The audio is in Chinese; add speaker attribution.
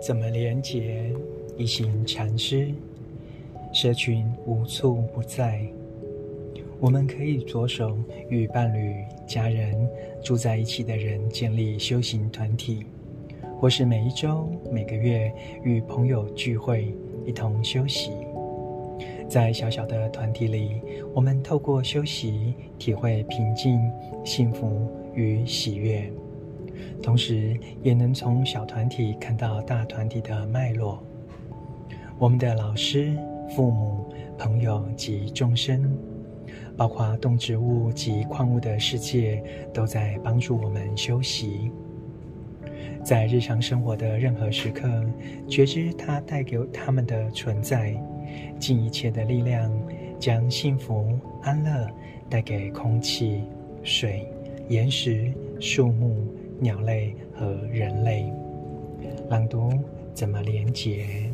Speaker 1: 怎么连结？一行禅师，社群无处不在。我们可以着手与伴侣、家人、住在一起的人建立修行团体，或是每一周、每个月与朋友聚会，一同修习。在小小的团体里，我们透过修习，体会平静、幸福与喜悦，同时也能从小团体看到大团体的脉络。我们的老师、父母、朋友及众生。包括动植物及矿物的世界，都在帮助我们修习。在日常生活的任何时刻，觉知它带给他们的存在，尽一切的力量，将幸福安乐带给空气、水、岩石、树木、鸟类和人类。朗读怎么连接